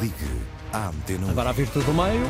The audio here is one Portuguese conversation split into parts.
Ligue à Antena 1. Agora a virtude do meio.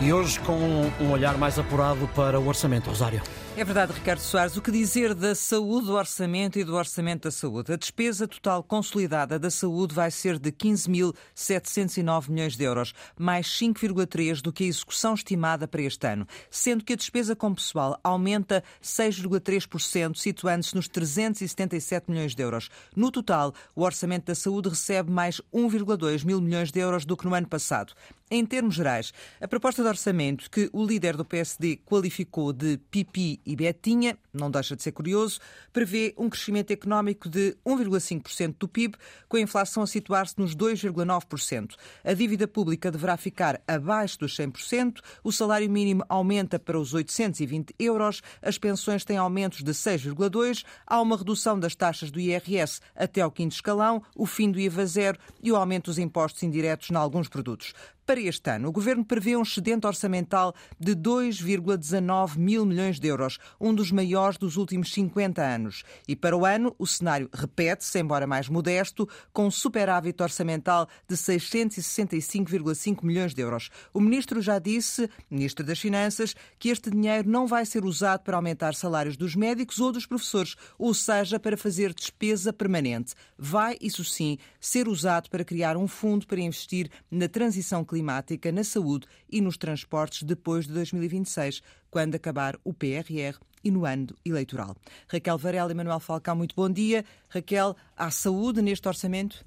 E hoje com um olhar mais apurado para o orçamento, Rosário. É verdade, Ricardo Soares. O que dizer da saúde do orçamento e do orçamento da saúde? A despesa total consolidada da saúde vai ser de 15.709 milhões de euros, mais 5,3 do que a execução estimada para este ano, sendo que a despesa com pessoal aumenta 6,3%, situando-se nos 377 milhões de euros. No total, o orçamento da saúde recebe mais 1,2 mil milhões de euros do que no ano passado. Em termos gerais, a proposta de orçamento que o líder do PSD qualificou de pipi e betinha, não deixa de ser curioso, prevê um crescimento económico de 1,5% do PIB, com a inflação a situar-se nos 2,9%. A dívida pública deverá ficar abaixo dos 100%, o salário mínimo aumenta para os 820 euros, as pensões têm aumentos de 6,2%, há uma redução das taxas do IRS até ao quinto escalão, o fim do IVA zero e o aumento dos impostos indiretos em alguns produtos. Para este ano, o Governo prevê um excedente orçamental de 2,19 mil milhões de euros, um dos maiores dos últimos 50 anos. E para o ano, o cenário repete-se, embora mais modesto, com um superávit orçamental de 665,5 milhões de euros. O Ministro já disse, Ministro das Finanças, que este dinheiro não vai ser usado para aumentar salários dos médicos ou dos professores, ou seja, para fazer despesa permanente. Vai, isso sim, ser usado para criar um fundo para investir na transição climática, na saúde e nos transportes depois de 2026, quando acabar o PRR e no ano eleitoral. Raquel Varela e Manuel Falcão, muito bom dia. Raquel, há saúde neste orçamento?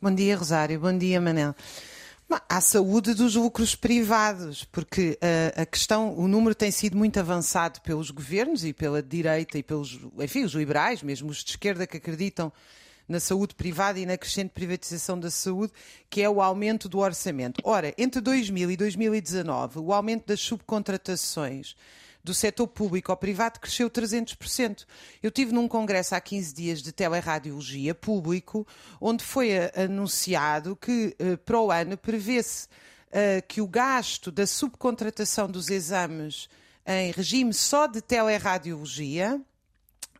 Bom dia, Rosário. Bom dia, Manel. Há saúde dos lucros privados, porque uh, a questão, o número tem sido muito avançado pelos governos e pela direita e pelos, enfim, os liberais, mesmo os de esquerda que acreditam na saúde privada e na crescente privatização da saúde, que é o aumento do orçamento. Ora, entre 2000 e 2019, o aumento das subcontratações do setor público ao privado cresceu 300%. Eu tive num congresso há 15 dias de teleradiologia público, onde foi anunciado que uh, para o ano prevê-se uh, que o gasto da subcontratação dos exames em regime só de teleradiologia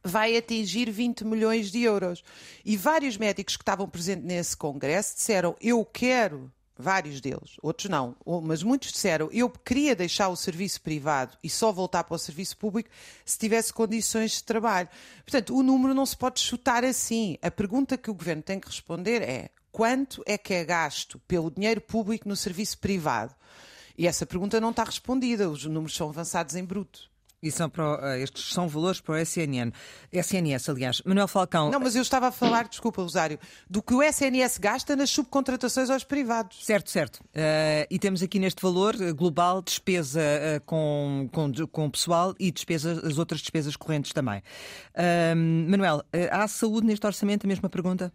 vai atingir 20 milhões de euros. E vários médicos que estavam presentes nesse congresso disseram: Eu quero vários deles, outros não, mas muitos disseram eu queria deixar o serviço privado e só voltar para o serviço público se tivesse condições de trabalho. Portanto, o número não se pode chutar assim. A pergunta que o governo tem que responder é quanto é que é gasto pelo dinheiro público no serviço privado? E essa pergunta não está respondida, os números são avançados em bruto. E são para, estes são valores para o SNN. SNS, aliás. Manuel Falcão. Não, mas eu estava a falar, desculpa, Rosário, do que o SNS gasta nas subcontratações aos privados. Certo, certo. Uh, e temos aqui neste valor global despesa uh, com, com, com pessoal e despesa, as outras despesas correntes também. Uh, Manuel, há saúde neste orçamento? A mesma pergunta?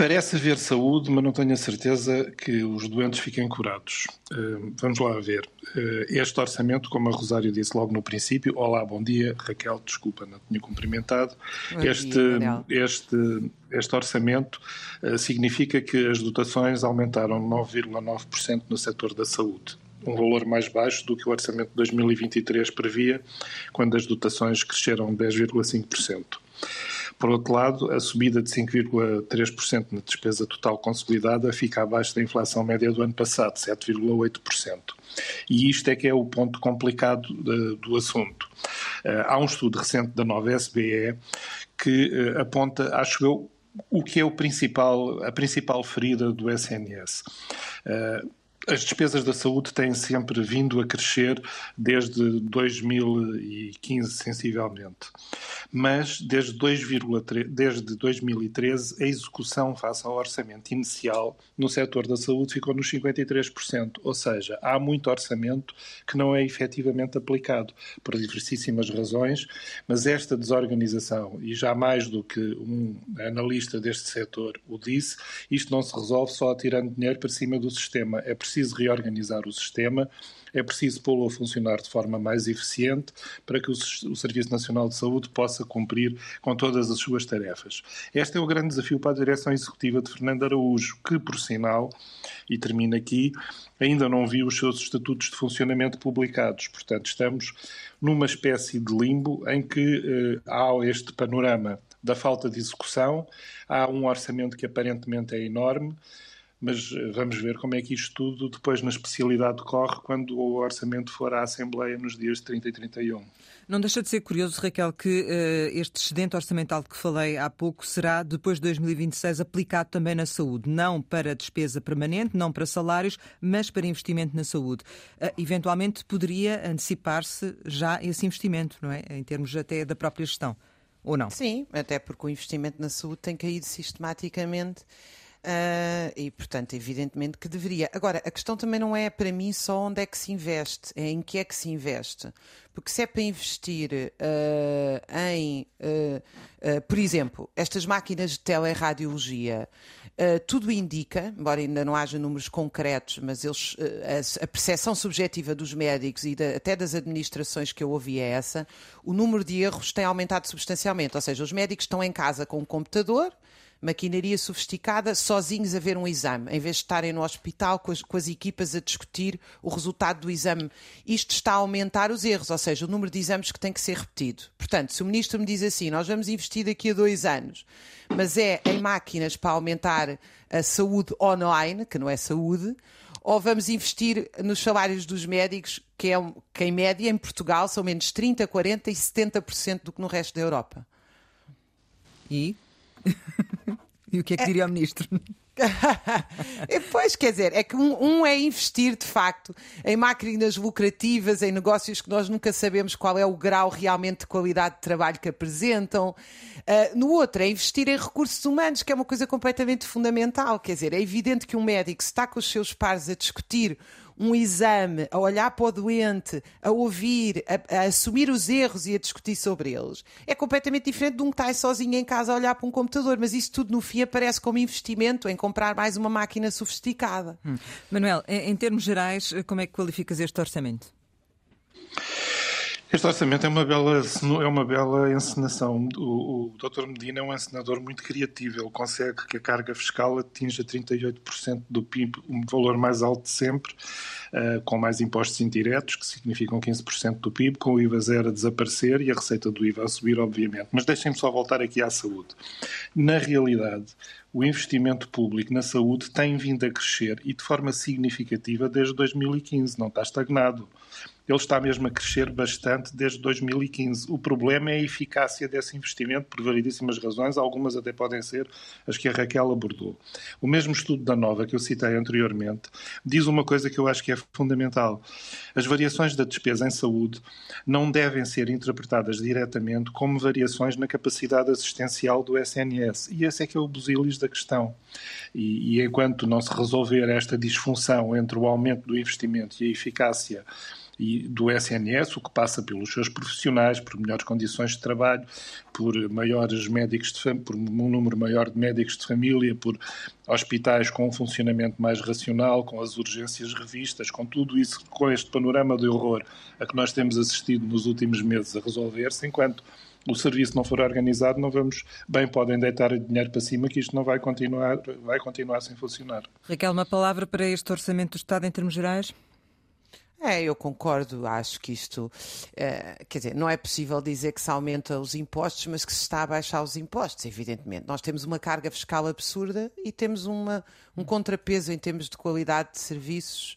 Parece haver saúde, mas não tenho a certeza que os doentes fiquem curados. Uh, vamos lá ver. Uh, este orçamento, como a Rosário disse logo no princípio, olá, bom dia, Raquel, desculpa, não tinha cumprimentado. Bom este, dia, este, este orçamento uh, significa que as dotações aumentaram 9,9% no setor da saúde um valor mais baixo do que o orçamento de 2023 previa, quando as dotações cresceram 10,5%. Por outro lado, a subida de 5,3% na despesa total consolidada fica abaixo da inflação média do ano passado, 7,8%. E isto é que é o ponto complicado de, do assunto. Uh, há um estudo recente da nova SBE que uh, aponta, acho eu, o que é o principal, a principal ferida do SNS. As despesas da saúde têm sempre vindo a crescer desde 2015, sensivelmente. Mas desde, 2,3, desde 2013, a execução face ao orçamento inicial no setor da saúde ficou nos 53%. Ou seja, há muito orçamento que não é efetivamente aplicado, por diversíssimas razões, mas esta desorganização, e já mais do que um analista deste setor o disse, isto não se resolve só tirando dinheiro para cima do sistema. É preciso preciso reorganizar o sistema, é preciso pô-lo a funcionar de forma mais eficiente para que o, o, Serviço Nacional de Saúde possa cumprir com todas as suas tarefas. Este é o grande desafio para a direção executiva de Fernando Araújo, que, por sinal, e termino aqui, ainda não viu os seus estatutos de funcionamento publicados. Portanto, estamos numa espécie de limbo em que eh, há este panorama da falta de execução, há um orçamento que aparentemente é enorme, mas eh, vamos ver como é que isto tudo depois na especialidade corre quando o orçamento for à Assembleia nos dias 30 e 31. Não deixa de ser curioso, Raquel, que uh, este excedente orçamental de que falei há pouco será, depois de 2026, aplicado também na saúde, não para despesa permanente, não para salários, mas para investimento na saúde. Uh, eventualmente poderia antecipar-se já esse investimento, não é? Em termos até da própria gestão, ou não? Sim, até porque o investimento na saúde tem caído sistematicamente Uh, e, portanto, evidentemente que deveria. Agora, a questão também não é para mim só onde é que se investe, é em que é que se investe. Porque se é para investir uh, em, uh, por exemplo, estas máquinas de teleradiologia, tudo indica, embora ainda não haja números concretos, mas eles, a, a percepção subjetiva dos médicos e até das administrações que eu ouvi é essa, o número de erros tem aumentado substancialmente. Ou seja, os médicos estão em casa com um computador maquinaria sofisticada, sozinhos a ver um exame, em vez de estarem no hospital com as, com as, equipas a discutir o resultado do exame. Isto está a aumentar os erros, ou seja, o número de exames que tem que ser repetido. Portanto, se o ministro me diz assim, nós vamos investir daqui a dois anos, mas é em máquinas para aumentar a saúde online, que não é saúde, ou vamos investir nos salários dos médicos, que, é, que em média em Portugal são menos 30%, 40% e 70% do que no resto da Europa. E? e o que é que diria o ministro? pois, quer dizer, é que um, um, é investir de facto em máquinas lucrativas, em negócios que nós nunca sabemos qual é o grau realmente de qualidade de trabalho que apresentam. Uh, no outro é investir em recursos humanos, que é uma coisa completamente fundamental. Quer dizer, é evidente que um médico, se está com os seus pares a discutir um exame, a olhar para o doente, a ouvir, a, a, assumir os erros e a discutir sobre eles, é completamente diferente de um que está sozinho em casa a olhar para um computador. Mas isso tudo no fim aparece como investimento em comprar mais uma máquina sofisticada. Hum. Manuel, em, em termos gerais, como é que qualificas este orçamento? Este orçamento é uma bela, é uma bela encenação. O, o Dr. Medina é um encenador muito criativo. Ele consegue que a carga fiscal atinja 38% do PIB, um valor mais alto de sempre, com mais impostos indiretos, que significam 15% do PIB, com o IVA zero a desaparecer e a receita do IVA a subir, obviamente. Mas deixem-me só voltar aqui à saúde. Na realidade, o investimento público na saúde tem vindo a crescer e de forma significativa desde 2015, não está estagnado ele está mesmo a crescer bastante desde 2015. O problema é a eficácia desse investimento, por variedíssimas razões, algumas até podem ser as que a Raquel abordou. O mesmo estudo da Nova, que eu citei anteriormente, diz uma coisa que eu acho que é fundamental. As variações da despesa em saúde não devem ser interpretadas diretamente como variações na capacidade assistencial do SNS. E esse é que é o busilis da questão. E, e enquanto não se resolver esta disfunção entre o aumento do investimento e a eficácia e do SNS, o que passa pelos seus profissionais, por melhores condições de trabalho, por maiores médicos de por um número maior de médicos de família, por hospitais com um funcionamento mais racional, com as urgências revistas, com tudo isso, com este panorama de horror a que nós temos assistido nos últimos meses a resolver-se, enquanto o serviço não for organizado, não vamos, bem podem deitar dinheiro para cima que isto não vai continuar, vai continuar sem funcionar. Raquel, uma palavra para este orçamento do Estado em termos gerais? É, eu concordo. Acho que isto, é, quer dizer, não é possível dizer que se aumenta os impostos, mas que se está a baixar os impostos, evidentemente. Nós temos uma carga fiscal absurda e temos uma, um contrapeso em termos de qualidade de serviços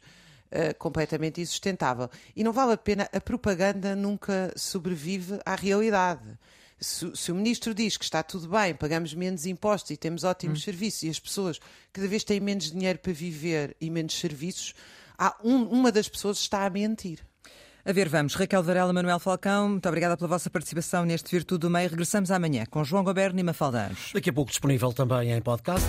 uh, completamente insustentável. E não vale a pena, a propaganda nunca sobrevive à realidade. Se, se, o ministro diz que está tudo bem, pagamos menos impostos e temos ótimos hum. serviços e as pessoas cada vez têm menos dinheiro para viver e menos serviços, há um, uma das pessoas está a mentir. A ver, vamos. Raquel Varela, Manuel Falcão, muito obrigada pela vossa participação neste Virtude do Meio. Regressamos amanhã com João Goberno e Mafalda Anjos. Daqui a pouco disponível também em podcast.